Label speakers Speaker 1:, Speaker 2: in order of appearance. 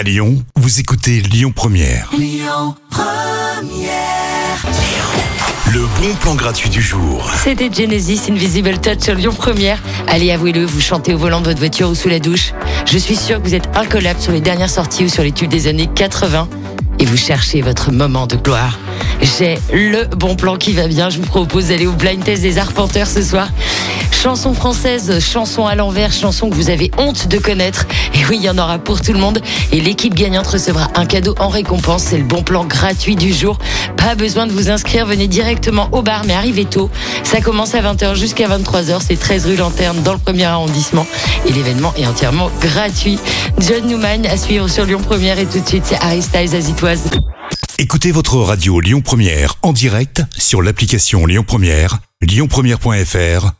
Speaker 1: À Lyon, vous écoutez Lyon Première. Le bon plan gratuit du jour.
Speaker 2: C'était Genesis Invisible Touch sur Lyon Première. Allez, avouez-le, vous chantez au volant de votre voiture ou sous la douche. Je suis sûre que vous êtes incollable sur les dernières sorties ou sur les tubes des années 80 et vous cherchez votre moment de gloire. J'ai le bon plan qui va bien. Je vous propose d'aller au blind test des arpenteurs ce soir. Chanson française, chanson à l'envers, chanson que vous avez honte de connaître. Et oui, il y en aura pour tout le monde. Et l'équipe gagnante recevra un cadeau en récompense. C'est le bon plan gratuit du jour. Pas besoin de vous inscrire. Venez directement au bar, mais arrivez tôt. Ça commence à 20h jusqu'à 23h. C'est 13 rue Lanterne dans le premier arrondissement. Et l'événement est entièrement gratuit. John Newman à suivre sur Lyon Première. Et tout de suite, c'est Harry Styles Azitoise.
Speaker 1: Écoutez votre radio Lyon Première en direct sur l'application Lyon Première, lyonpremière.fr